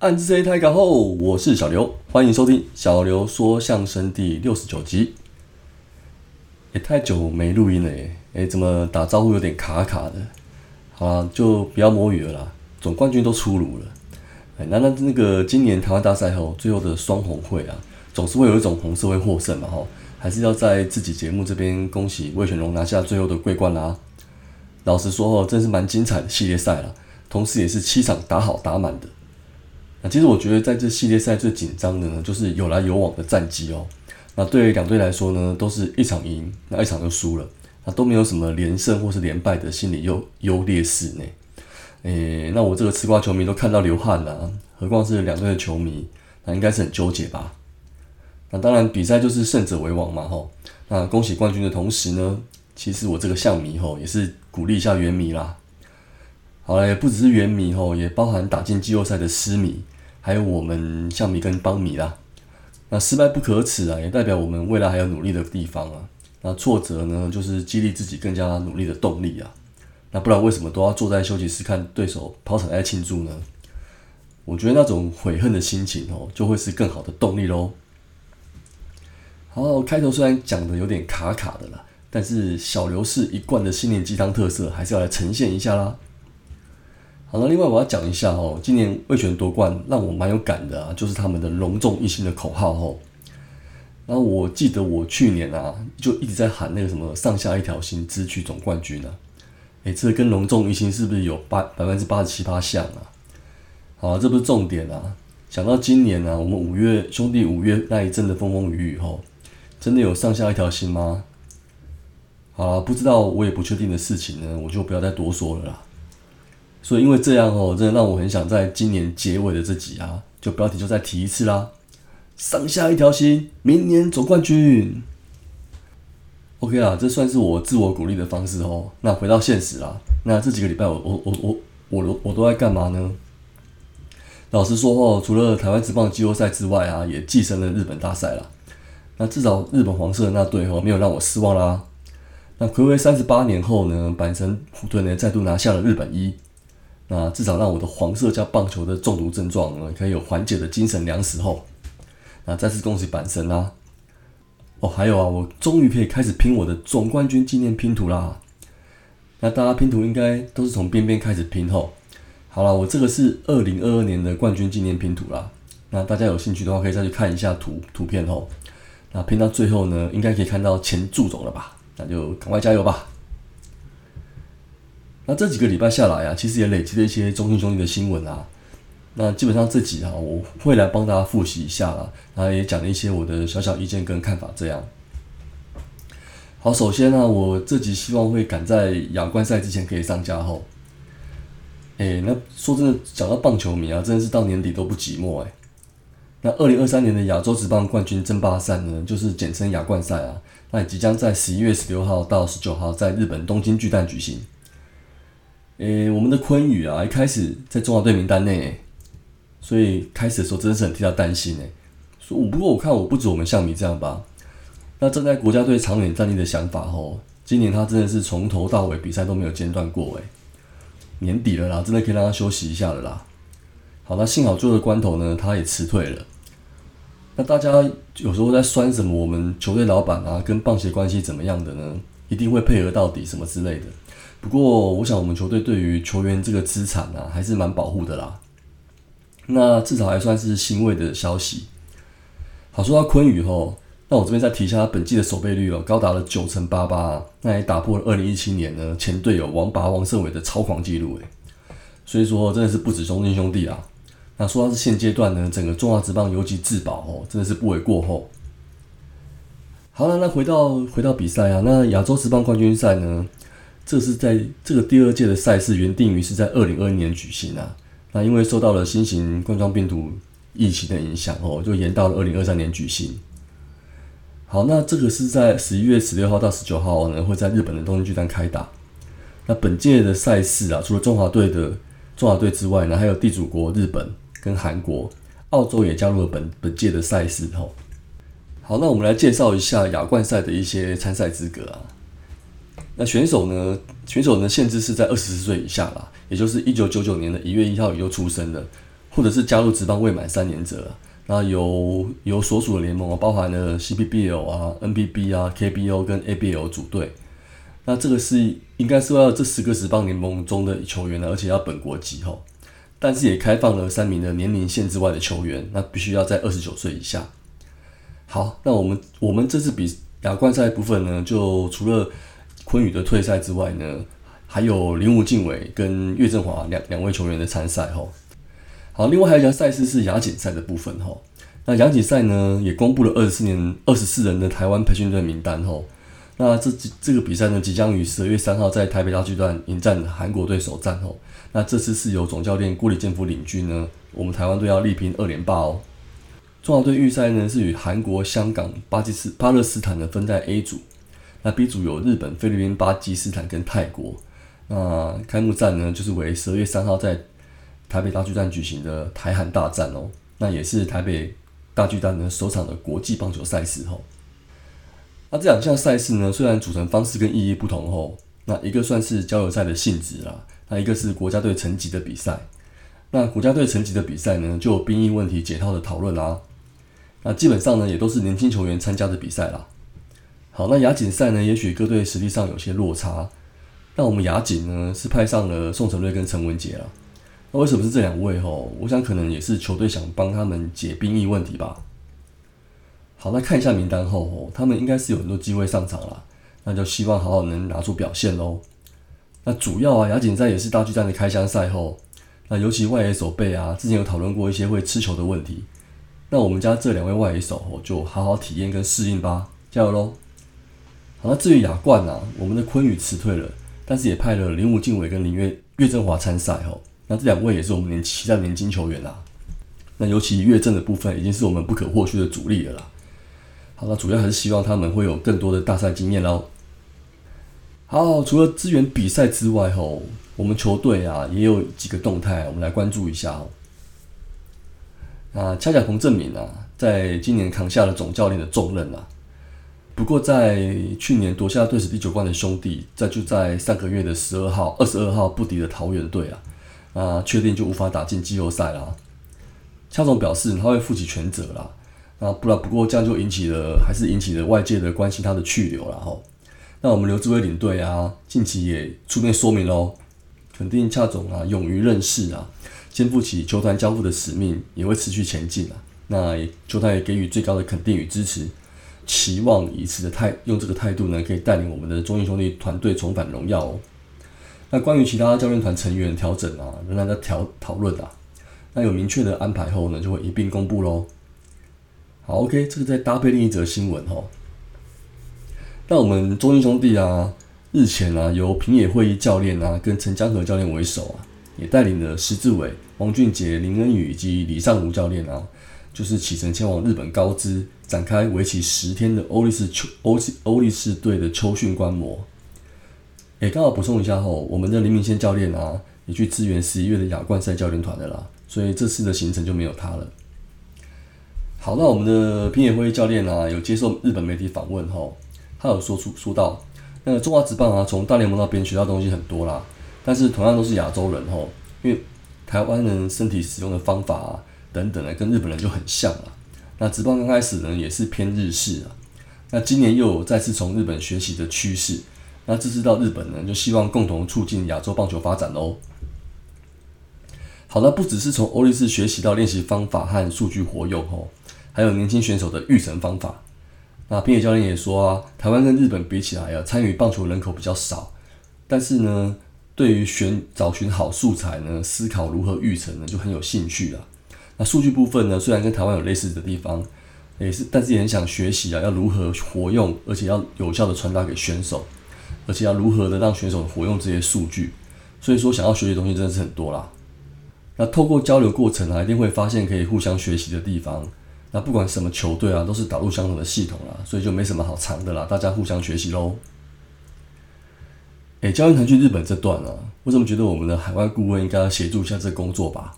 暗自 A 太港后，我是小刘，欢迎收听小刘说相声第六十九集。也太久没录音了耶，哎，怎么打招呼有点卡卡的？好啦，就不要摸鱼了啦。总冠军都出炉了，哎，那那那个今年台湾大赛后最后的双红会啊，总是会有一种红色会获胜嘛，吼，还是要在自己节目这边恭喜魏全龙拿下最后的桂冠啦。老实说哦，真是蛮精彩的系列赛了，同时也是七场打好打满的。那其实我觉得在这系列赛最紧张的呢，就是有来有往的战绩哦。那对于两队来说呢，都是一场赢，那一场就输了，那都没有什么连胜或是连败的心理优优劣势呢。诶，那我这个吃瓜球迷都看到流汗了，何况是两队的球迷，那应该是很纠结吧？那当然比赛就是胜者为王嘛，吼。那恭喜冠军的同时呢，其实我这个象迷吼也是鼓励一下原迷啦。好了，也不只是原迷吼，也包含打进季后赛的狮迷，还有我们象迷跟帮迷啦。那失败不可耻啊，也代表我们未来还有努力的地方啊。那挫折呢，就是激励自己更加努力的动力啊。那不然为什么都要坐在休息室看对手跑场来庆祝呢？我觉得那种悔恨的心情哦，就会是更好的动力喽。好，开头虽然讲的有点卡卡的啦，但是小刘是一贯的心灵鸡汤特色，还是要来呈现一下啦。好了，另外我要讲一下哦，今年魏权夺冠让我蛮有感的啊，就是他们的隆重一心的口号哦。然后我记得我去年啊，就一直在喊那个什么上下一条心，支取总冠军呢。哎，这跟隆重一心是不是有八百分之八十七八像啊？好，这不是重点啊。想到今年呢，我们五月兄弟五月那一阵的风风雨雨后，真的有上下一条心吗？好，不知道我也不确定的事情呢，我就不要再多说了啦。所以因为这样哦，真的让我很想在今年结尾的这集啊，就标题就再提一次啦，上下一条心，明年总冠军。OK 啦，这算是我自我鼓励的方式哦。那回到现实啦，那这几个礼拜我我我我我我都在干嘛呢？老实说哦，除了台湾职棒季后赛之外啊，也寄生了日本大赛了。那至少日本黄色那队哦，没有让我失望啦。那暌违三十八年后呢，阪神虎队呢再度拿下了日本一。那至少让我的黄色加棒球的中毒症状呢，可以有缓解的精神粮食后，那再次恭喜板神啦！哦，还有啊，我终于可以开始拼我的总冠军纪念拼图啦！那大家拼图应该都是从边边开始拼后，好了，我这个是二零二二年的冠军纪念拼图啦。那大家有兴趣的话，可以再去看一下图图片后，那拼到最后呢，应该可以看到前祝总了吧？那就赶快加油吧！那这几个礼拜下来啊，其实也累积了一些中信兄弟的新闻啊。那基本上这集啊，我会来帮大家复习一下啦，然后也讲了一些我的小小意见跟看法。这样，好，首先呢，我这集希望会赶在亚冠赛之前可以上架后。哎，那说真的，讲到棒球迷啊，真的是到年底都不寂寞哎。那二零二三年的亚洲职棒冠军争霸赛呢，就是简称亚冠赛啊，那也即将在十一月十六号到十九号在日本东京巨蛋举行。诶，我们的昆宇啊，一开始在中华队名单内，所以开始的时候真的是很替他担心诶。说，不过我看我不止我们象迷这样吧。那站在国家队长远战力的想法吼，今年他真的是从头到尾比赛都没有间断过诶。年底了啦，真的可以让他休息一下了啦。好，那幸好最后的关头呢，他也辞退了。那大家有时候在酸什么？我们球队老板啊，跟棒协关系怎么样的呢？一定会配合到底什么之类的。不过，我想我们球队对于球员这个资产啊，还是蛮保护的啦。那至少还算是欣慰的消息。好，说到昆宇吼，那我这边再提一下他本季的守备率哦，高达了九成八八，那也打破了二零一七年呢前队友王拔王胜伟的超狂纪录诶。所以说，真的是不止中心兄弟啊。那说到是现阶段呢，整个中华职棒尤其自保哦，真的是不为过后。好了，那回到回到比赛啊，那亚洲职棒冠军赛呢？这是在这个第二届的赛事原定于是在二零二一年举行啊，那因为受到了新型冠状病毒疫情的影响哦，就延到了二零二三年举行。好，那这个是在十一月十六号到十九号呢，会在日本的东京巨蛋开打。那本届的赛事啊，除了中华队的中华队之外呢，还有地主国日本跟韩国、澳洲也加入了本本届的赛事哦。好，那我们来介绍一下亚冠赛的一些参赛资格啊。那选手呢？选手呢？限制是在二十四岁以下啦，也就是一九九九年的一月一号以后出生的，或者是加入职棒未满三年者，那由由所属的联盟包含了 CPBL 啊、NBB 啊、KBO 跟 ABL 组队。那这个是应该是要这十个职棒联盟中的球员呢，而且要本国籍吼。但是也开放了三名的年龄限制外的球员，那必须要在二十九岁以下。好，那我们我们这次比亚冠赛部分呢，就除了昆宇的退赛之外呢，还有林武敬伟跟岳振华两两位球员的参赛哈。好，另外还有一项赛事是亚锦赛的部分哈。那亚锦赛呢，也公布了二十四年二十四人的台湾培训队名单吼。那这这个比赛呢，即将于十二月三号在台北大巨蛋迎战韩国队首战哦。那这次是由总教练郭里建夫领军呢，我们台湾队要力拼二连霸哦。中华队预赛呢是与韩国、香港、巴基斯巴勒斯坦的分在 A 组，那 B 组有日本、菲律宾、巴基斯坦跟泰国。那开幕战呢就是为十二月三号在台北大巨蛋举行的台韩大战哦，那也是台北大巨蛋的首场的国际棒球赛事哦。那这两项赛事呢，虽然组成方式跟意义不同哦，那一个算是交流赛的性质啦。那一个是国家队层级的比赛，那国家队层级的比赛呢，就有兵役问题解套的讨论啦。那基本上呢，也都是年轻球员参加的比赛啦。好，那亚锦赛呢，也许各队实力上有些落差。那我们亚锦呢，是派上了宋承瑞跟陈文杰了。那为什么是这两位？吼，我想可能也是球队想帮他们解兵役问题吧。好，那看一下名单后，吼，他们应该是有很多机会上场了。那就希望好好能拿出表现喽。那主要啊，亚锦赛也是大巨蛋的开箱赛后，那尤其外野手背啊，之前有讨论过一些会吃球的问题。那我们家这两位外野手哦，就好好体验跟适应吧，加油喽！好，那至于亚冠啊，我们的昆宇辞退了，但是也派了林武敬伟跟林月岳振华参赛哦。那这两位也是我们年期待年轻球员啊。那尤其岳振的部分，已经是我们不可或缺的主力了啦。好，那主要还是希望他们会有更多的大赛经验喽。好，除了支援比赛之外，吼，我们球队啊也有几个动态，我们来关注一下哦。那恰恰彭正明啊，在今年扛下了总教练的重任啊。不过，在去年夺下队史第九冠的兄弟，在就在上个月的十二号、二十二号不敌的桃园队啊，啊，确定就无法打进季后赛啦。恰总表示他会负起全责啦。啊，不然不过这样就引起了，还是引起了外界的关心他的去留了吼。那我们刘志威领队啊，近期也出面说明喽，肯定恰总啊勇于认事啊，肩负起球团交付的使命，也会持续前进啊。那球团也给予最高的肯定与支持，期望以此的态用这个态度呢，可以带领我们的中英兄弟团队重返荣耀哦。那关于其他教练团成员调整啊，仍然在调讨论啊。那有明确的安排后呢，就会一并公布喽。好，OK，这个再搭配另一则新闻哈。那我们中英兄弟啊，日前啊，由平野会议教练啊，跟陈江河教练为首啊，也带领了石志伟、王俊杰、林恩宇以及李尚儒教练啊，就是启程前往日本高知，展开为期十天的欧力士秋欧欧力士队的秋训观摩。也，刚好补充一下吼，我们的林明宪教练啊，也去支援十一月的亚冠赛教练团的啦，所以这次的行程就没有他了。好，那我们的平野会教练啊，有接受日本媒体访问吼。他有说出说到，那个中华职棒啊，从大联盟那边学到东西很多啦，但是同样都是亚洲人吼，因为台湾人身体使用的方法啊等等的，跟日本人就很像啊。那职棒刚开始呢，也是偏日式啊，那今年又有再次从日本学习的趋势，那这次到日本呢，就希望共同促进亚洲棒球发展喽。好，那不只是从欧力士学习到练习方法和数据活用吼，还有年轻选手的育成方法。那冰野教练也说啊，台湾跟日本比起来啊，参与棒球人口比较少，但是呢，对于选找寻好素材呢，思考如何育成呢，就很有兴趣了。那数据部分呢，虽然跟台湾有类似的地方，也是，但是也很想学习啊，要如何活用，而且要有效的传达给选手，而且要如何的让选手活用这些数据。所以说，想要学习的东西真的是很多啦。那透过交流过程啊，一定会发现可以互相学习的地方。那不管什么球队啊，都是导入相同的系统啦，所以就没什么好藏的啦，大家互相学习喽。哎，教练团去日本这段呢，我怎么觉得我们的海外顾问应该要协助一下这工作吧？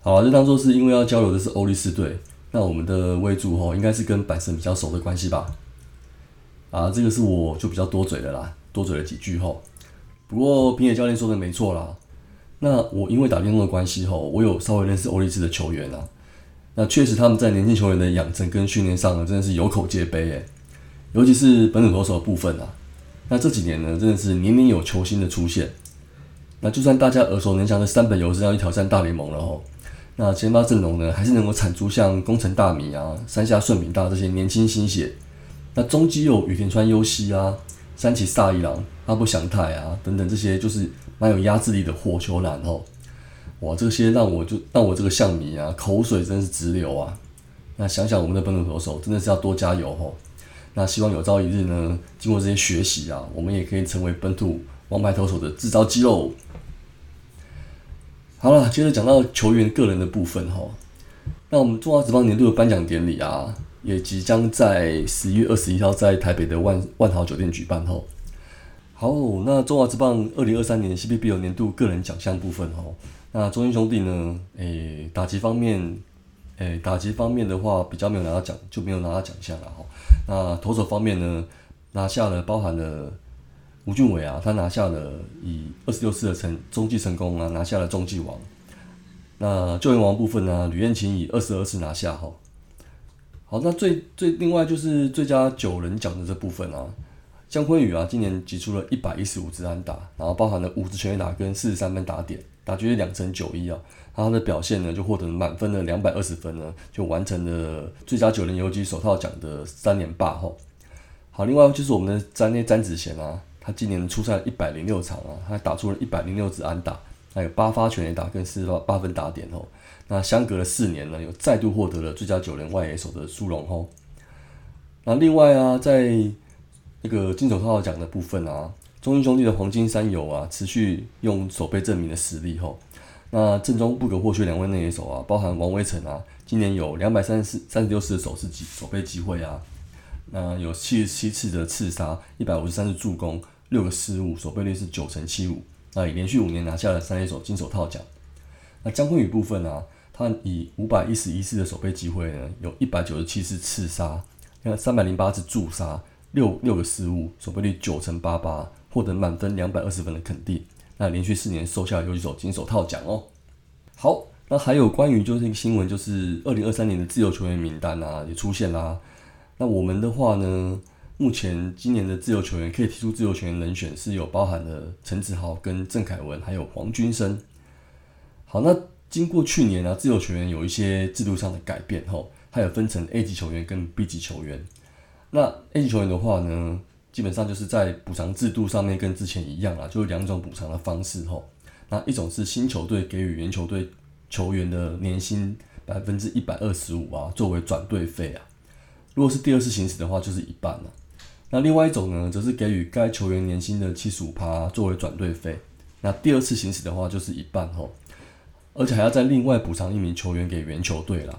好啊，就当做是因为要交流的是欧力士队，那我们的威助吼应该是跟板神比较熟的关系吧？啊，这个是我就比较多嘴的啦，多嘴了几句吼。不过平野教练说的没错啦，那我因为打电动的关系吼，我有稍微认识欧力士的球员啊。那确实他们在年轻球员的养成跟训练上呢，真的是有口皆碑诶。尤其是本土投手的部分啊，那这几年呢，真的是年年有球星的出现。那就算大家耳熟能详的三本游是要去挑战大联盟了吼，那先发阵容呢，还是能够产出像宫城大米啊、山下顺敏大这些年轻新血。那中基有雨田川优希啊、山崎萨一郎、阿部祥太啊等等这些，就是蛮有压制力的火球男哦。哇，这些让我就让我这个象迷啊，口水真是直流啊。那想想我们的本土投手，真的是要多加油哦。那希望有朝一日呢，经过这些学习啊，我们也可以成为本土王牌投手的制造机喽。好了，接着讲到球员个人的部分哈。那我们中华职棒年度的颁奖典礼啊，也即将在十一月二十一号在台北的万万豪酒店举办哈。好，那中华职棒二零二三年 CBB 年度个人奖项部分哈，那中英兄弟呢，诶，打击方面，诶，打击方面的话比较没有拿到奖，就没有拿到奖项了哈。那投手方面呢，拿下了包含了。吴俊伟啊，他拿下了以二十六次的成中继成功啊，拿下了中继王。那救援王部分呢，吕彦琴以二十二次拿下哈。好，那最最另外就是最佳九人奖的这部分啊，江坤宇啊，今年挤出了一百一十五支安打，然后包含了五支全垒打跟四十三分打点，打局两成九一啊，他的表现呢就获得满分的两百二十分呢，就完成了最佳九人游击手套奖的三连霸吼。好，另外就是我们的詹内詹子贤啊。他今年出赛一百零六场啊，他打出了一百零六支安打，还有八发全垒打跟四八八分打点哦。那相隔了四年呢，又再度获得了最佳九人外野手的殊荣哦。那另外啊，在那个金手套奖的部分啊，中英兄弟的黄金三友啊，持续用手背证明的实力吼。那正中不可或缺两位内野手啊，包含王威成啊，今年有两百三十四三十六次的手势机首备机会啊。那有七十七次的刺杀，一百五十三次助攻，六个失误，守备率是九成七五。那连续五年拿下了三 A 手金手套奖。那江坤宇部分呢，他以五百一十一次的守备机会呢，有一百九十七次刺杀，那三百零八次助杀，六六个失误，守备率九成八八，获得满分两百二十分的肯定。那连续四年收下游击手金手套奖哦。好，那还有关于就是一个新闻，就是二零二三年的自由球员名单啊，也出现啦。那我们的话呢？目前今年的自由球员可以提出自由球员人选是有包含了陈子豪、跟郑凯文，还有黄君生。好，那经过去年啊，自由球员有一些制度上的改变后，它有分成 A 级球员跟 B 级球员。那 A 级球员的话呢，基本上就是在补偿制度上面跟之前一样啦，就是两种补偿的方式吼。那一种是新球队给予原球队球员的年薪百分之一百二十五啊，作为转队费啊。如果是第二次行使的话，就是一半了。那另外一种呢，则是给予该球员年薪的七十五趴作为转队费。那第二次行使的话，就是一半吼，而且还要再另外补偿一名球员给原球队啦。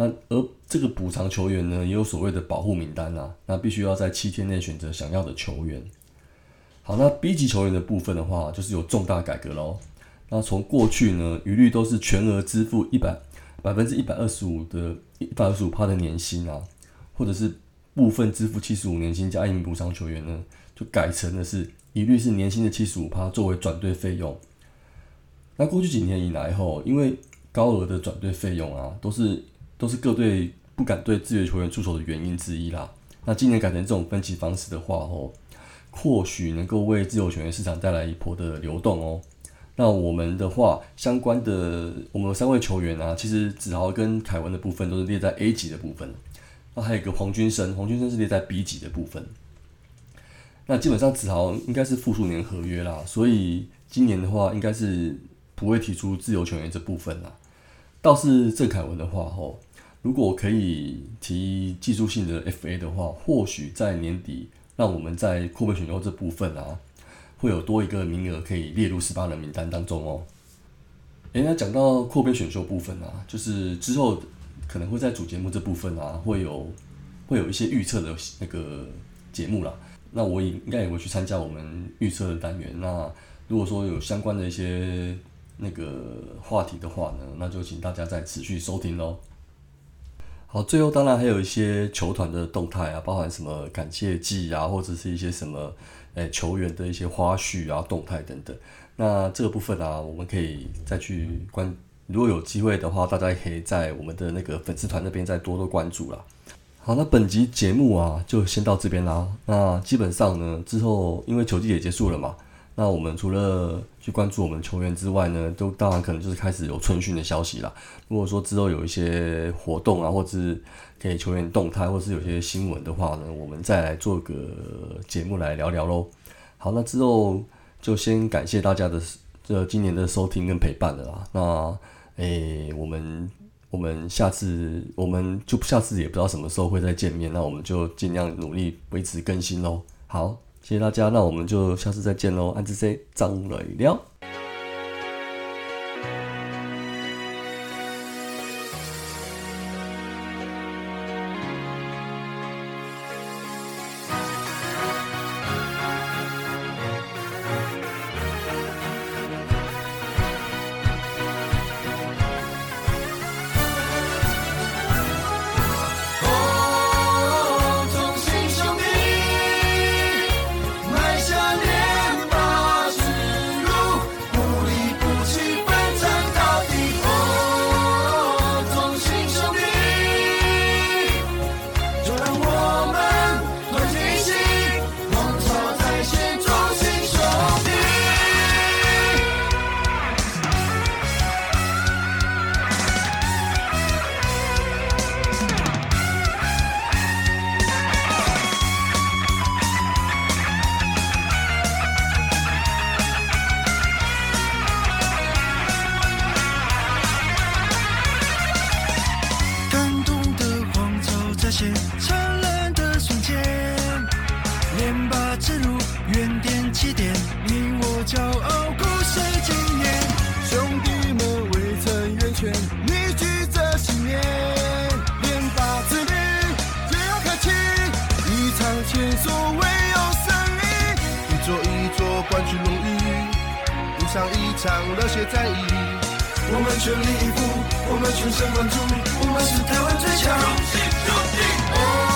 那而这个补偿球员呢，也有所谓的保护名单啊，那必须要在七天内选择想要的球员。好，那 B 级球员的部分的话，就是有重大改革喽。那从过去呢，一律都是全额支付一百百分之一百二十五的一百二十五趴的年薪啊。或者是部分支付七十五年薪加一名补偿球员呢，就改成的是一律是年薪的七十五趴作为转队费用。那过去几年以来后，因为高额的转队费用啊，都是都是各队不敢对自由球员出手的原因之一啦。那今年改成这种分期方式的话哦，或许能够为自由球员市场带来一波的流动哦。那我们的话，相关的我们三位球员啊，其实子豪跟凯文的部分都是列在 A 级的部分。那还有一个黄军生，黄军生是列在 B 级的部分。那基本上子豪应该是复数年合约啦，所以今年的话应该是不会提出自由球员这部分啦。倒是郑凯文的话，吼，如果可以提技术性的 FA 的话，或许在年底让我们在扩编选秀这部分啊，会有多一个名额可以列入十八人名单当中哦。诶，那讲到扩编选秀部分啊，就是之后。可能会在主节目这部分啊，会有会有一些预测的那个节目啦。那我也应该也会去参加我们预测的单元。那如果说有相关的一些那个话题的话呢，那就请大家再持续收听喽。好，最后当然还有一些球团的动态啊，包含什么感谢季啊，或者是一些什么诶球员的一些花絮啊、动态等等。那这个部分啊，我们可以再去关，如果有机会的话，大家可以在我们的那个粉丝团那边再多多关注啦。好，那本集节目啊，就先到这边啦。那基本上呢，之后因为球季也结束了嘛。那我们除了去关注我们球员之外呢，都当然可能就是开始有春训的消息啦。如果说之后有一些活动啊，或者是给球员动态，或是有些新闻的话呢，我们再来做个节目来聊聊喽。好，那之后就先感谢大家的这今年的收听跟陪伴了啦。那诶，我们我们下次我们就下次也不知道什么时候会再见面，那我们就尽量努力维持更新喽。好。谢谢大家，那我们就下次再见喽。安之 C 张磊了。我们全力以赴，我们全神贯注，我们是台湾最强。荣幸，荣幸。Oh,